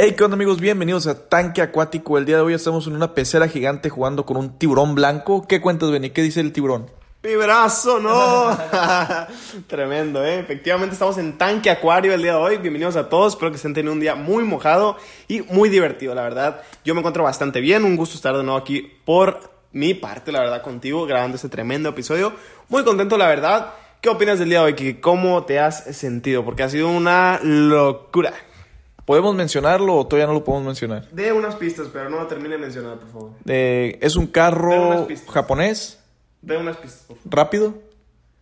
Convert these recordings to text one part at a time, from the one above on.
Hey, ¿qué onda amigos? Bienvenidos a Tanque Acuático. El día de hoy estamos en una pecera gigante jugando con un tiburón blanco. ¿Qué cuentas, Benny? ¿Qué dice el tiburón? ¡Mi brazo, no! Tremendo, ¿eh? Efectivamente estamos en Tanque Acuario el día de hoy. Bienvenidos a todos. Espero que estén teniendo un día muy mojado y muy divertido, la verdad. Yo me encuentro bastante bien. Un gusto estar de nuevo aquí por mi parte, la verdad, contigo, grabando este tremendo episodio. Muy contento, la verdad. ¿Qué opinas del día de hoy, Kiki? ¿Cómo te has sentido? Porque ha sido una locura. ¿Podemos mencionarlo o todavía no lo podemos mencionar? De unas pistas, pero no lo termine de mencionar, por favor. Eh, es un De carro pistas. japonés, De unas pistas, por favor. rápido,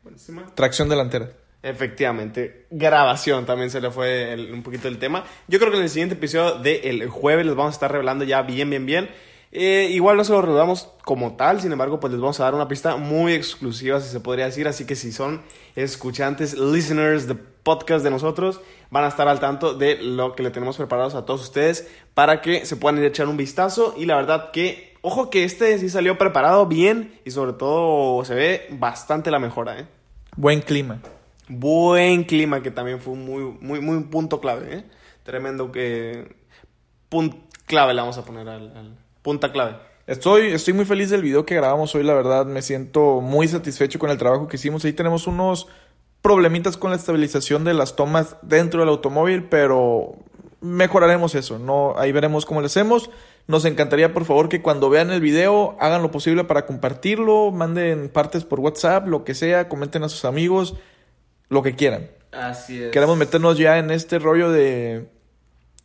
Buenísima. tracción delantera. Efectivamente, grabación también se le fue el- un poquito el tema. Yo creo que en el siguiente episodio del jueves les vamos a estar revelando ya bien, bien, bien. Eh, igual no se lo revelamos como tal, sin embargo, pues les vamos a dar una pista muy exclusiva, si se podría decir. Así que si son escuchantes, listeners de podcast de nosotros, van a estar al tanto de lo que le tenemos preparados a todos ustedes para que se puedan ir a echar un vistazo. Y la verdad que, ojo que este sí salió preparado bien y sobre todo se ve bastante la mejora, ¿eh? Buen clima. Buen clima, que también fue muy, muy, muy punto clave, ¿eh? Tremendo que... Punt clave le vamos a poner al... al- punta clave. Estoy, estoy muy feliz del video que grabamos hoy, la verdad. Me siento muy satisfecho con el trabajo que hicimos. Ahí tenemos unos problemitas con la estabilización de las tomas dentro del automóvil, pero mejoraremos eso. No, ahí veremos cómo lo hacemos. Nos encantaría, por favor, que cuando vean el video hagan lo posible para compartirlo, manden partes por WhatsApp, lo que sea, comenten a sus amigos, lo que quieran. Así es. Queremos meternos ya en este rollo de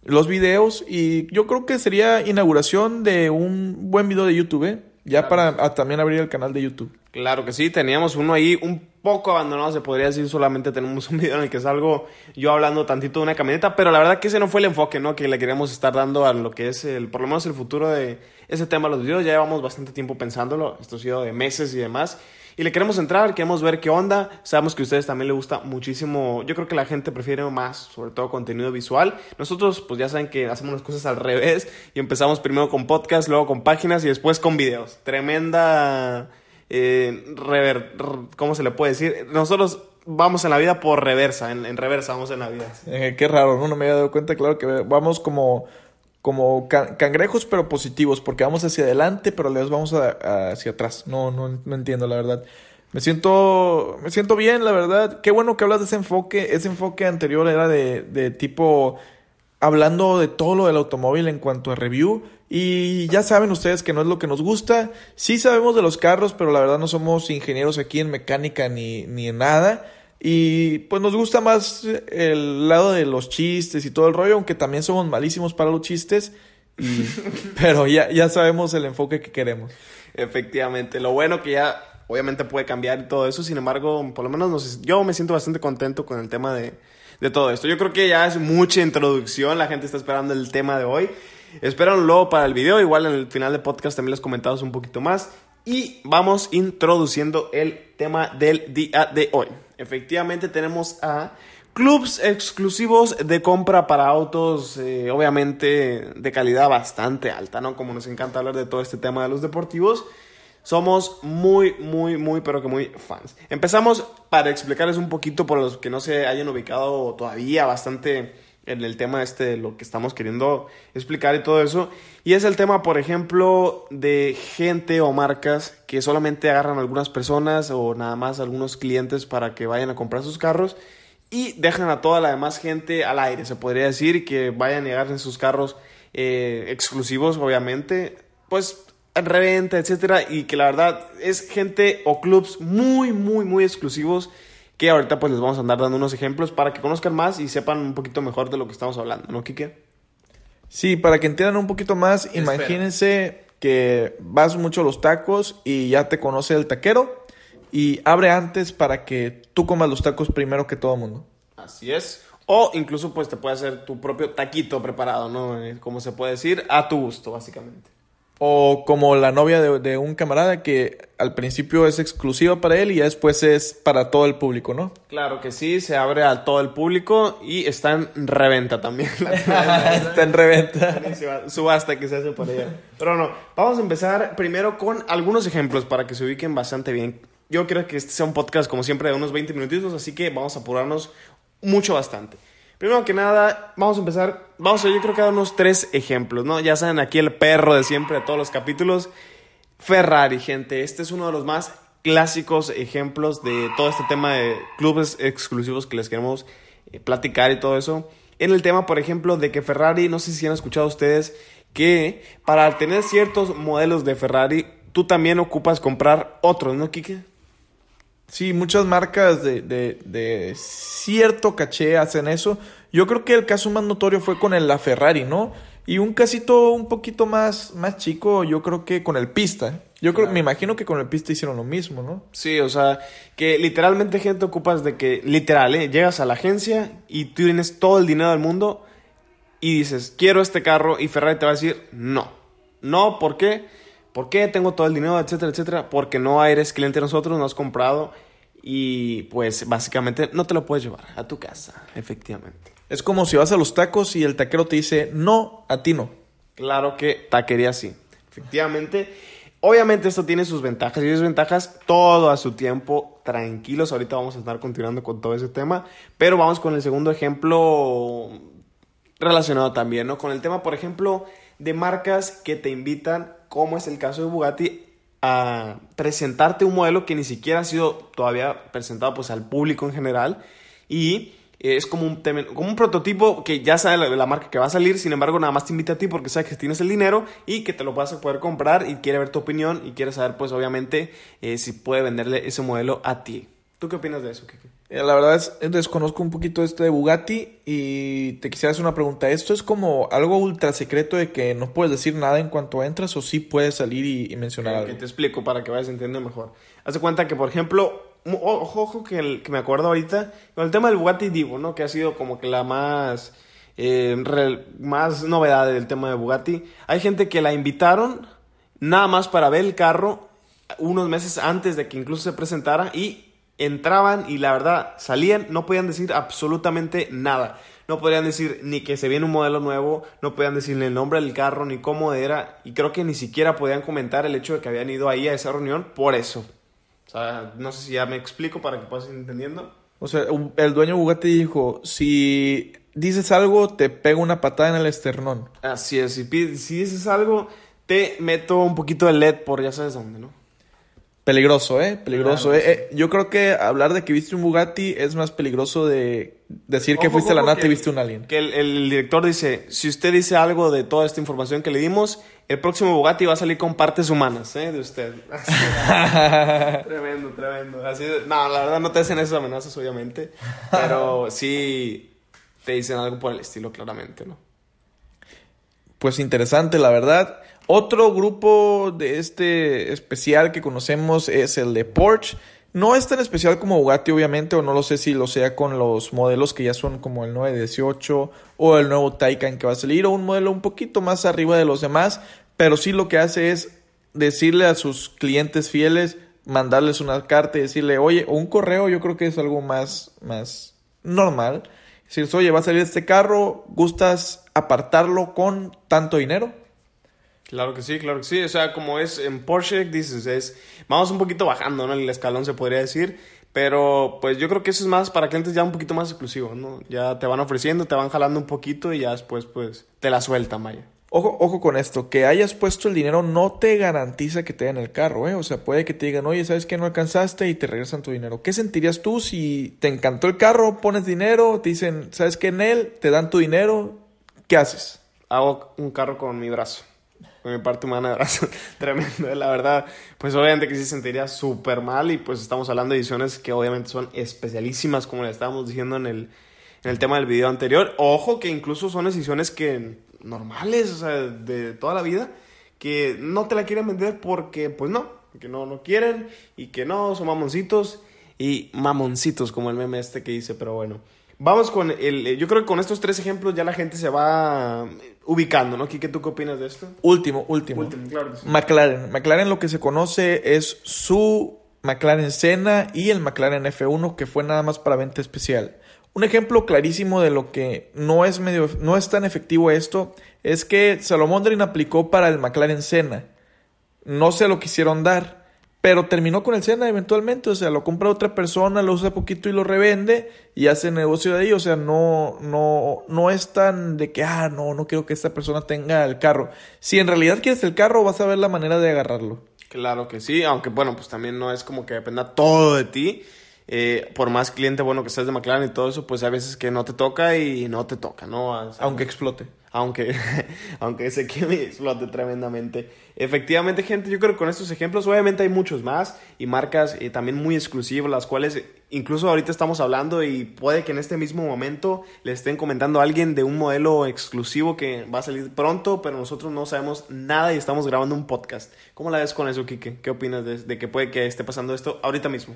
los videos y yo creo que sería inauguración de un buen video de YouTube, ¿eh? Ya para también abrir el canal de YouTube. Claro que sí, teníamos uno ahí un poco abandonado, se podría decir, solamente tenemos un video en el que salgo yo hablando tantito de una camioneta, pero la verdad que ese no fue el enfoque, ¿no? Que le queríamos estar dando a lo que es el, por lo menos el futuro de ese tema de los videos, ya llevamos bastante tiempo pensándolo, esto ha sido de meses y demás, y le queremos entrar, queremos ver qué onda, sabemos que a ustedes también les gusta muchísimo, yo creo que la gente prefiere más, sobre todo contenido visual, nosotros pues ya saben que hacemos las cosas al revés, y empezamos primero con podcast, luego con páginas y después con videos, tremenda eh, rever, ¿cómo se le puede decir? Nosotros vamos en la vida por reversa, en, en reversa vamos en la vida. Eh, qué raro, ¿no? No me había dado cuenta, claro que vamos como, como ca- cangrejos, pero positivos, porque vamos hacia adelante, pero vez vamos a- a- hacia atrás. No, no, no entiendo, la verdad. Me siento, me siento bien, la verdad. Qué bueno que hablas de ese enfoque. Ese enfoque anterior era de, de tipo hablando de todo lo del automóvil en cuanto a review. Y ya saben ustedes que no es lo que nos gusta. Sí sabemos de los carros, pero la verdad no somos ingenieros aquí en mecánica ni, ni en nada. Y pues nos gusta más el lado de los chistes y todo el rollo, aunque también somos malísimos para los chistes. Y- pero ya, ya sabemos el enfoque que queremos. Efectivamente, lo bueno que ya obviamente puede cambiar y todo eso, sin embargo, por lo menos nos- yo me siento bastante contento con el tema de, de todo esto. Yo creo que ya es mucha introducción, la gente está esperando el tema de hoy. Espérenlo para el video, igual en el final del podcast también les comentamos un poquito más. Y vamos introduciendo el tema del día de hoy. Efectivamente tenemos a clubs exclusivos de compra para autos, eh, obviamente de calidad bastante alta, ¿no? Como nos encanta hablar de todo este tema de los deportivos. Somos muy, muy, muy, pero que muy fans. Empezamos para explicarles un poquito por los que no se hayan ubicado todavía bastante en el tema este de lo que estamos queriendo explicar y todo eso. Y es el tema, por ejemplo, de gente o marcas que solamente agarran a algunas personas o nada más a algunos clientes para que vayan a comprar sus carros y dejan a toda la demás gente al aire, se podría decir, que vayan y agarren sus carros eh, exclusivos, obviamente, pues en reventa, etcétera, y que la verdad es gente o clubs muy, muy, muy exclusivos que ahorita pues les vamos a andar dando unos ejemplos para que conozcan más y sepan un poquito mejor de lo que estamos hablando, ¿no, Kike? Sí, para que entiendan un poquito más, imagínense que vas mucho a los tacos y ya te conoce el taquero y abre antes para que tú comas los tacos primero que todo el mundo. Así es. O incluso pues te puede hacer tu propio taquito preparado, ¿no? Eh, Como se puede decir, a tu gusto, básicamente. O como la novia de, de un camarada que al principio es exclusiva para él y ya después es para todo el público, ¿no? Claro que sí, se abre a todo el público y está en reventa también. Está en reventa. Subasta que se hace por allá. Pero no, vamos a empezar primero con algunos ejemplos para que se ubiquen bastante bien. Yo creo que este sea un podcast, como siempre, de unos 20 minutitos, así que vamos a apurarnos mucho bastante. Primero que nada, vamos a empezar, vamos a yo creo que dar unos tres ejemplos, ¿no? Ya saben, aquí el perro de siempre de todos los capítulos. Ferrari, gente, este es uno de los más clásicos ejemplos de todo este tema de clubes exclusivos que les queremos eh, platicar y todo eso. En el tema, por ejemplo, de que Ferrari, no sé si han escuchado ustedes, que para tener ciertos modelos de Ferrari, tú también ocupas comprar otros, ¿no, Kike? Sí, muchas marcas de, de, de, cierto caché hacen eso. Yo creo que el caso más notorio fue con el la Ferrari, ¿no? Y un casito un poquito más, más chico, yo creo que con el Pista. Yo creo, me imagino que con el Pista hicieron lo mismo, ¿no? Sí, o sea, que literalmente gente ocupas de que, literal, ¿eh? llegas a la agencia y tú tienes todo el dinero del mundo y dices, quiero este carro y Ferrari te va a decir, no. No, ¿por qué? ¿Por qué tengo todo el dinero, etcétera, etcétera? Porque no eres cliente de nosotros, no has comprado y pues básicamente no te lo puedes llevar a tu casa, efectivamente. Es como si vas a los tacos y el taquero te dice, no, a ti no. Claro que taquería sí, efectivamente. Obviamente esto tiene sus ventajas y desventajas, todo a su tiempo, tranquilos, ahorita vamos a estar continuando con todo ese tema, pero vamos con el segundo ejemplo relacionado también, ¿no? Con el tema, por ejemplo, de marcas que te invitan, como es el caso de Bugatti, a presentarte un modelo que ni siquiera ha sido todavía presentado pues al público en general y es como un, como un prototipo que ya sabe la, marca que va a salir, sin embargo nada más te invita a ti porque sabe que tienes el dinero y que te lo vas a poder comprar y quiere ver tu opinión y quiere saber pues obviamente eh, si puede venderle ese modelo a ti. ¿Tú qué opinas de eso, Kiki? Eh, la verdad es, desconozco un poquito este de Bugatti y te quisiera hacer una pregunta. ¿Esto es como algo ultra secreto de que no puedes decir nada en cuanto entras o sí puedes salir y, mencionar algo? Que te explico para que vayas entendiendo mejor. Haz de cuenta que, por ejemplo, ojo, ojo que, que, me acuerdo ahorita con el tema del Bugatti Divo, ¿no? Que ha sido como que la más, eh, más novedad del tema de Bugatti. Hay gente que la invitaron nada más para ver el carro unos meses antes de que incluso se presentara y entraban y la verdad salían, no podían decir absolutamente nada. No podían decir ni que se viene un modelo nuevo, no podían decirle el nombre del carro, ni cómo era, y creo que ni siquiera podían comentar el hecho de que habían ido ahí a esa reunión por eso. O sea, no sé si ya me explico para que puedas ir entendiendo. O sea, el dueño Bugatti dijo, si dices algo, te pego una patada en el esternón. Así es, si, si dices algo, te meto un poquito de LED por ya sabes dónde, ¿no? Peligroso, ¿eh? Peligroso, ¿eh? ¿eh? Yo creo que hablar de que viste un Bugatti es más peligroso de decir que fuiste a la nata y viste un alien. Que el, director dice, si usted dice algo de toda esta información que le dimos, el próximo Bugatti va a salir con partes humanas, ¿eh? De usted. tremendo, tremendo. Así no, la verdad no te hacen esas amenazas, obviamente. Pero sí te dicen algo por el estilo, claramente, ¿no? Pues interesante, la verdad. Otro grupo de este especial que conocemos es el de Porsche. No es tan especial como Bugatti, obviamente, o no lo sé si lo sea con los modelos que ya son como el 918 o el nuevo Taycan que va a salir, o un modelo un poquito más arriba de los demás, pero sí lo que hace es decirle a sus clientes fieles, mandarles una carta y decirle, oye, o un correo, yo creo que es algo más, más normal. Decirles, oye, va a salir este carro, ¿gustas apartarlo con tanto dinero? Claro que sí, claro que sí. O sea, como es en Porsche, dices, es, vamos un poquito bajando, ¿no? El escalón se podría decir. Pero pues yo creo que eso es más para clientes ya un poquito más exclusivos, ¿no? Ya te van ofreciendo, te van jalando un poquito y ya después pues te la sueltan, vaya. Ojo, ojo con esto, que hayas puesto el dinero no te garantiza que te den el carro, ¿eh? O sea, puede que te digan, oye, ¿sabes que no alcanzaste? Y te regresan tu dinero. ¿Qué sentirías tú si te encantó el carro, pones dinero, te dicen, ¿sabes qué en él? Te dan tu dinero, ¿qué haces? Hago un carro con mi brazo con mi parte humana de brazo tremendo, la verdad. Pues obviamente que sí se sentiría súper mal y pues estamos hablando de ediciones que obviamente son especialísimas, como le estábamos diciendo en el, en el tema del video anterior. Ojo que incluso son ediciones que normales, o sea, de toda la vida, que no te la quieren vender porque pues no, que no, no quieren y que no, son mamoncitos y mamoncitos como el meme este que dice, pero bueno. Vamos con el. Yo creo que con estos tres ejemplos ya la gente se va ubicando, ¿no? ¿tú qué opinas de esto? Último, último. Último, claro. McLaren. McLaren lo que se conoce es su McLaren Senna y el McLaren F1 que fue nada más para venta especial. Un ejemplo clarísimo de lo que no es medio, no es tan efectivo esto es que Salomón Drin aplicó para el McLaren Senna. No se lo quisieron dar pero terminó con el Sena eventualmente, o sea, lo compra otra persona, lo usa poquito y lo revende y hace negocio de ahí, o sea, no, no, no es tan de que, ah, no, no quiero que esta persona tenga el carro. Si en realidad quieres el carro, vas a ver la manera de agarrarlo. Claro que sí, aunque bueno, pues también no es como que dependa todo de ti. Eh, por más cliente bueno que seas de McLaren y todo eso, pues hay veces que no te toca y no te toca, ¿no? aunque explote. Aunque, aunque se queme y explote tremendamente. Efectivamente, gente, yo creo que con estos ejemplos, obviamente hay muchos más y marcas eh, también muy exclusivas, las cuales incluso ahorita estamos hablando y puede que en este mismo momento le estén comentando a alguien de un modelo exclusivo que va a salir pronto, pero nosotros no sabemos nada y estamos grabando un podcast. ¿Cómo la ves con eso, Kike? ¿Qué opinas de, de que puede que esté pasando esto ahorita mismo?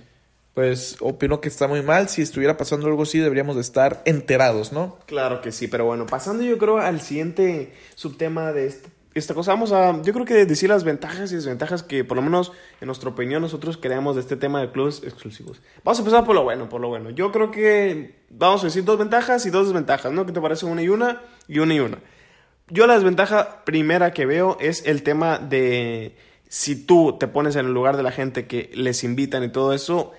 Pues opino que está muy mal. Si estuviera pasando algo así, deberíamos de estar enterados, ¿no? Claro que sí, pero bueno, pasando yo creo al siguiente subtema de esta cosa, vamos a, yo creo que decir las ventajas y desventajas que por lo menos en nuestra opinión nosotros creamos de este tema de clubes exclusivos. Vamos a empezar por lo bueno, por lo bueno. Yo creo que vamos a decir dos ventajas y dos desventajas, ¿no? ¿Qué te parece una y una y una y una? Yo la desventaja primera que veo es el tema de si tú te pones en el lugar de la gente que les invitan y todo eso,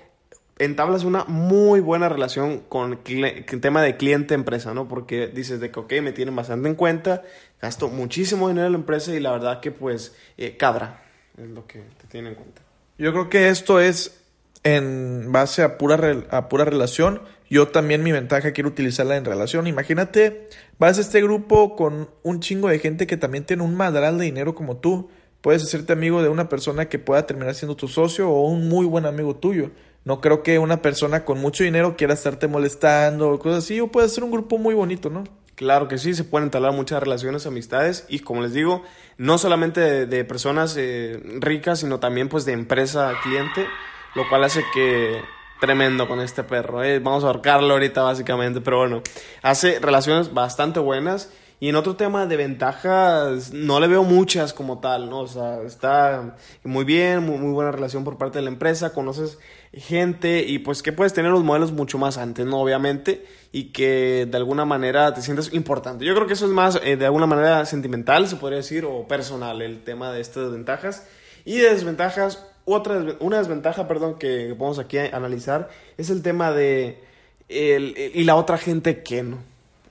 entablas una muy buena relación con el tema de cliente-empresa, ¿no? Porque dices de que, me tienen bastante en cuenta, gasto muchísimo dinero en la empresa y la verdad que, pues, eh, cabra es lo que te tienen en cuenta. Yo creo que esto es en base a pura, a pura relación. Yo también mi ventaja quiero utilizarla en relación. Imagínate, vas a este grupo con un chingo de gente que también tiene un madral de dinero como tú. Puedes hacerte amigo de una persona que pueda terminar siendo tu socio o un muy buen amigo tuyo. No creo que una persona con mucho dinero quiera estarte molestando o cosas así. O puede ser un grupo muy bonito, ¿no? Claro que sí, se pueden entablar muchas relaciones, amistades y como les digo, no solamente de, personas eh, ricas, sino también pues de empresa cliente, lo cual hace que tremendo con este perro. Eh. Vamos a ahorcarlo ahorita básicamente, pero bueno, hace relaciones bastante buenas y en otro tema de ventajas, no le veo muchas como tal, ¿no? O sea, está muy bien, muy, muy, buena relación por parte de la empresa, conoces gente y pues que puedes tener los modelos mucho más antes, ¿no? Obviamente, y que de alguna manera te sientes importante. Yo creo que eso es más eh, de alguna manera sentimental, se podría decir, o personal, el tema de estas ventajas. Y de desventajas, otra, una desventaja, perdón, que podemos aquí analizar es el tema de... El, y la otra gente que no.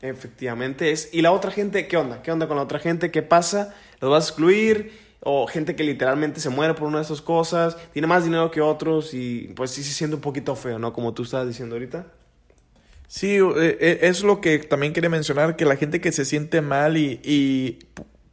Efectivamente es. ¿Y la otra gente qué onda? ¿Qué onda con la otra gente? ¿Qué pasa? ¿Los vas a excluir? O gente que literalmente se muere por una de esas cosas, tiene más dinero que otros y pues sí se siente un poquito feo, ¿no? Como tú estabas diciendo ahorita. Sí, eh, eh, es lo que también quería mencionar, que la gente que se siente mal y, y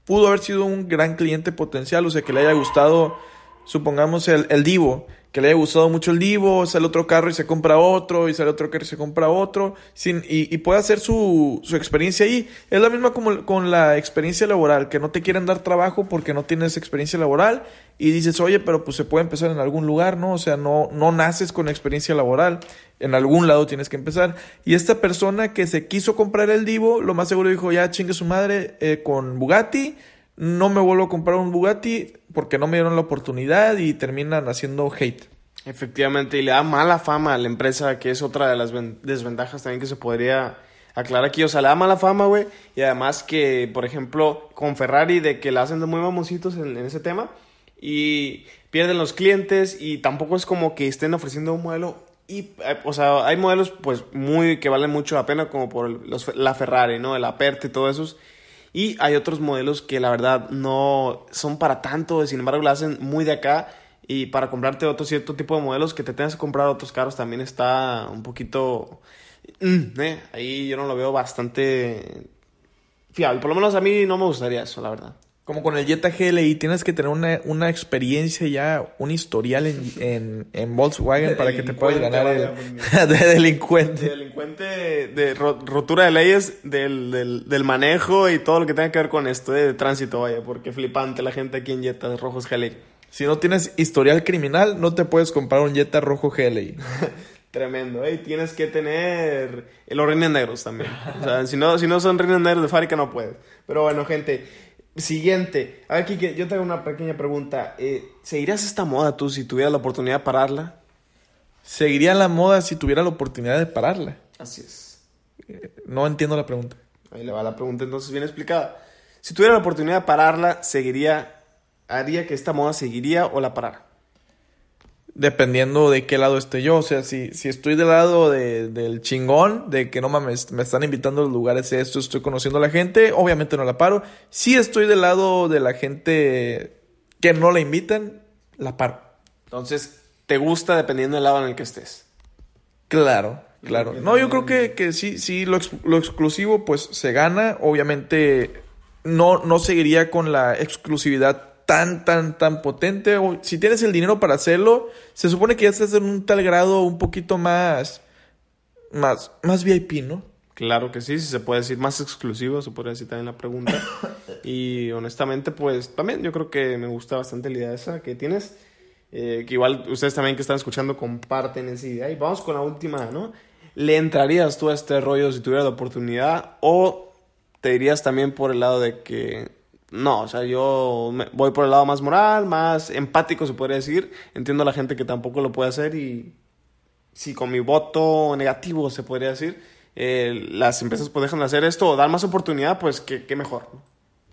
pudo haber sido un gran cliente potencial, o sea, que le haya gustado, supongamos, el, el Divo, que le haya gustado mucho el Divo, sale otro carro y se compra otro, y sale otro carro y se compra otro, sin, y, y puede hacer su, su experiencia ahí. Es la misma como con la experiencia laboral, que no te quieren dar trabajo porque no tienes experiencia laboral, y dices, oye, pero pues se puede empezar en algún lugar, ¿no? O sea, no, no naces con experiencia laboral, en algún lado tienes que empezar. Y esta persona que se quiso comprar el Divo, lo más seguro dijo, ya chingue su madre eh, con Bugatti, no me vuelvo a comprar un Bugatti porque no me dieron la oportunidad y terminan haciendo hate. Efectivamente, y le da mala fama a la empresa, que es otra de las desventajas también que se podría aclarar aquí. O sea, le da mala fama, güey. Y además que, por ejemplo, con Ferrari, de que la hacen de muy mamositos en, ese tema. Y pierden los clientes y tampoco es como que estén ofreciendo un modelo y, eh, o sea, hay modelos pues muy que valen mucho la pena como por los, la Ferrari, ¿no? El Aperte y todo esos. Y hay otros modelos que la verdad no son para tanto, sin embargo, lo hacen muy de acá. Y para comprarte otro cierto tipo de modelos que te tengas que comprar otros carros también está un poquito... Mm, eh, ahí yo no lo veo bastante fiable. Por lo menos a mí no me gustaría eso, la verdad. Como con el Jetta GLI, tienes que tener una, una experiencia ya, un historial en, en, en Volkswagen para que te puedas ganar el, de delincuente. De delincuente, de rotura de leyes, del, del, del, manejo y todo lo que tenga que ver con esto, eh, de tránsito, vaya, porque flipante la gente aquí en Jetta rojos GLI. Si no tienes historial criminal, no te puedes comprar un Jetta rojo GLI. Tremendo, ¿eh? Tienes que tener los rines negros también. O sea, si no, si no son rines negros de fábrica, no puedes. Pero bueno, gente, Siguiente. A ver, Kike, yo tengo una pequeña pregunta. Eh, ¿Seguirías esta moda tú si tuvieras la oportunidad de pararla? Seguiría la moda si tuviera la oportunidad de pararla. Así es. Eh, no entiendo la pregunta. Ahí le va la pregunta entonces bien explicada. Si tuviera la oportunidad de pararla, ¿seguiría, haría que esta moda seguiría o la parara? Dependiendo de qué lado esté yo. O sea, si, si estoy del lado de, del chingón, de que no mames, me están invitando a los lugares esto, estoy conociendo a la gente, obviamente no la paro. Si estoy del lado de la gente que no la invitan, la paro. Entonces, ¿te gusta dependiendo del lado en el que estés? Claro, claro. No, yo creo que, que sí, sí, lo, lo exclusivo pues se gana. Obviamente no, no seguiría con la exclusividad tan, tan, tan potente. O si tienes el dinero para hacerlo, se supone que ya estás en un tal grado un poquito más, más, más VIP, ¿no? Claro que sí, si se puede decir más exclusivo, se puede decir también la pregunta. y honestamente, pues también yo creo que me gusta bastante la idea esa que tienes. Eh, que igual ustedes también que están escuchando comparten esa idea. Y vamos con la última, ¿no? ¿Le entrarías tú a este rollo si tuvieras la oportunidad? ¿O te dirías también por el lado de que no, o sea, yo voy por el lado más moral, más empático, se podría decir. Entiendo a la gente que tampoco lo puede hacer y si con mi voto negativo, se podría decir, eh, las empresas pues dejan de hacer esto o dar más oportunidad, pues qué, qué mejor, ¿no?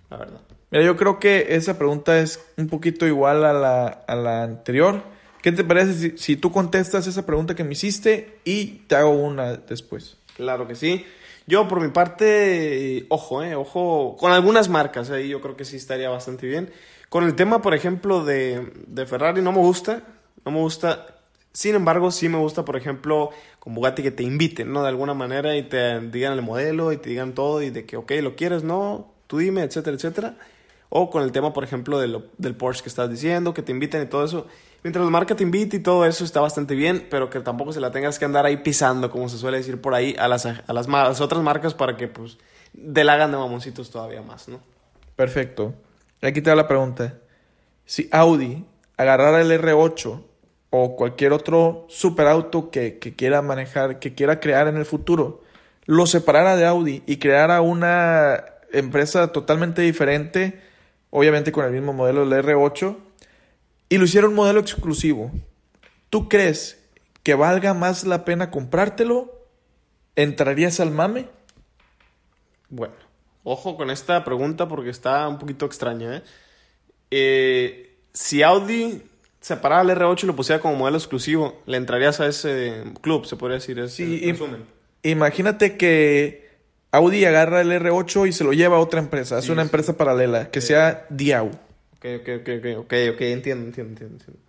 la verdad. Mira, yo creo que esa pregunta es un poquito igual a la, a la anterior. ¿Qué te parece si, si, tú contestas esa pregunta que me hiciste y te hago una después? Claro que sí. Yo, por mi parte, ojo, eh, ojo, con algunas marcas ahí yo creo que sí estaría bastante bien. Con el tema, por ejemplo, de, de Ferrari no me gusta, no me gusta. Sin embargo, sí me gusta, por ejemplo, con Bugatti que te inviten, ¿no? De alguna manera y te digan el modelo y te digan todo y de que, ok, lo quieres, no, tú dime, etcétera, etcétera. O con el tema, por ejemplo, de lo, del Porsche que estás diciendo, que te inviten y todo eso. Mientras marca te invite y todo eso está bastante bien, pero que tampoco se la tengas que andar ahí pisando, como se suele decir por ahí, a las, a las, otras marcas para que, pues, delagan de mamoncitos todavía más, ¿no? Perfecto. Aquí te da la pregunta. Si Audi agarrara el R8 o cualquier otro superauto que, que quiera manejar, que quiera crear en el futuro, lo separara de Audi y creara una empresa totalmente diferente, obviamente con el mismo modelo del R8, y lo hiciera un modelo exclusivo, ¿tú crees que valga más la pena comprártelo? ¿Entrarías al mame? Bueno, ojo con esta pregunta porque está un poquito extraña. ¿eh? Eh, si Audi separara el R8 y lo pusiera como modelo exclusivo, ¿le entrarías a ese club? Se podría decir. Ese sí, resumen. Imagínate que Audi agarra el R8 y se lo lleva a otra empresa, sí, una sí. empresa paralela, que sí. sea Diau. Ok, ok, ok, ok, ok, ok, entiendo, entiendo, entiendo. entiendo.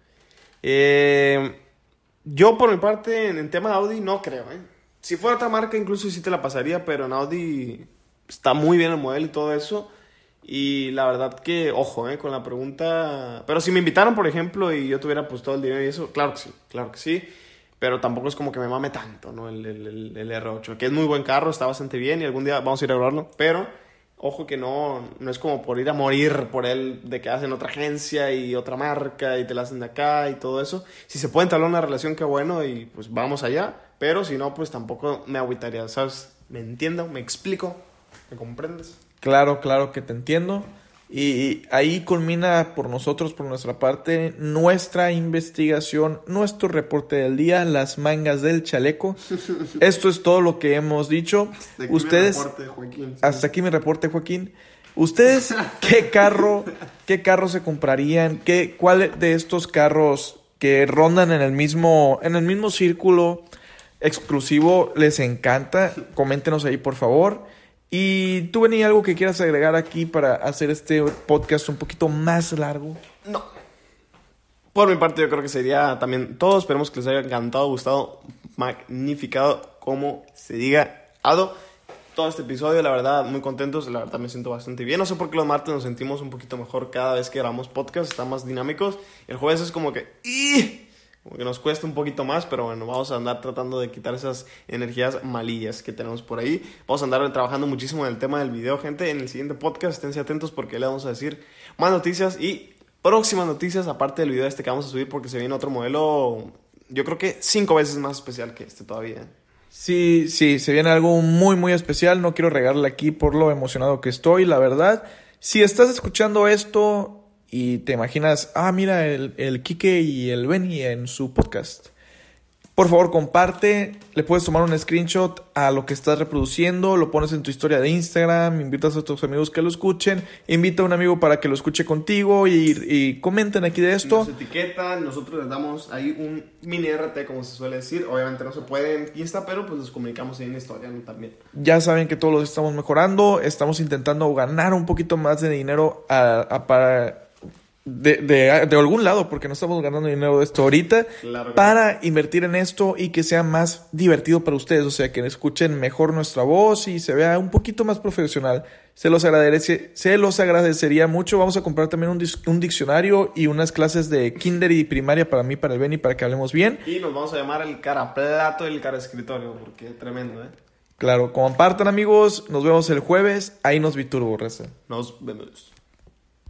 Eh, yo por mi parte, en el tema de Audi, no creo, ¿eh? Si fuera otra marca, incluso sí te la pasaría, pero en Audi está muy bien el modelo y todo eso. Y la verdad que, ojo, ¿eh? Con la pregunta... Pero si me invitaran, por ejemplo, y yo tuviera pues todo el dinero y eso, claro que sí, claro que sí. Pero tampoco es como que me mame tanto, ¿no? El, el, el, R8, que es muy buen carro, está bastante bien y algún día vamos a ir a probarlo. Pero, ojo que no, no es como por ir a morir por él, de que hacen otra agencia y otra marca y te la hacen de acá y todo eso. Si se puede entablar una relación, qué bueno y pues vamos allá. Pero si no, pues tampoco me agüitaría, ¿sabes? ¿Me entiendo? ¿Me explico? ¿Me comprendes? Claro, claro que te entiendo. Y ahí culmina por nosotros, por nuestra parte, nuestra investigación, nuestro reporte del día, las mangas del chaleco. Esto es todo lo que hemos dicho. Hasta aquí Ustedes, mi reporte, Joaquín. hasta aquí mi reporte, Joaquín. Ustedes, ¿qué carro, qué carro se comprarían? ¿Qué, ¿Cuál de estos carros que rondan en el mismo, en el mismo círculo exclusivo les encanta? Coméntenos ahí, por favor. ¿Y tú, Benny, algo que quieras agregar aquí para hacer este podcast un poquito más largo? No. Por mi parte, yo creo que sería también todo. Esperemos que les haya encantado, gustado, magnificado, como se diga, Ado. Todo este episodio, la verdad, muy contentos. La verdad, me siento bastante bien. No sé por qué los martes nos sentimos un poquito mejor cada vez que grabamos podcast. Están más dinámicos. El jueves es como que. ¡Ih! Que nos cuesta un poquito más, pero bueno, vamos a andar tratando de quitar esas energías malillas que tenemos por ahí. Vamos a andar trabajando muchísimo en el tema del video, gente. En el siguiente podcast, esténse atentos porque le vamos a decir más noticias y próximas noticias, aparte del video este que vamos a subir, porque se viene otro modelo, yo creo que cinco veces más especial que este todavía. Sí, sí, se viene algo muy, muy especial. No quiero regarle aquí por lo emocionado que estoy, la verdad. Si estás escuchando esto, y te imaginas, ah, mira, el, el Kike y el Benny en su podcast. Por favor, comparte. Le puedes tomar un screenshot a lo que estás reproduciendo. Lo pones en tu historia de Instagram. Invitas a tus amigos que lo escuchen. Invita a un amigo para que lo escuche contigo y, y comenten aquí de esto. Nos etiquetan, nosotros les damos ahí un mini RT, como se suele decir. Obviamente no se puede en Insta, pero pues les comunicamos ahí en historia ¿no? también. Ya saben que todos los estamos mejorando. Estamos intentando ganar un poquito más de dinero a- a- para de, de- de algún lado, porque no estamos ganando dinero de esto ahorita, Claro para invertir en esto y que sea más divertido para ustedes, o sea, que escuchen mejor nuestra voz y se vea un poquito más profesional. Se los, agradece, se los agradecería mucho. Vamos a comprar también un, dis- un diccionario y unas clases de kinder y primaria para mí, para el Benny, para que hablemos bien. Y nos vamos a llamar el cara plato y el cara escritorio, porque tremendo, ¿eh? Claro, compartan amigos, nos vemos el jueves, ahí nos vi turbo, raza. Nos vemos.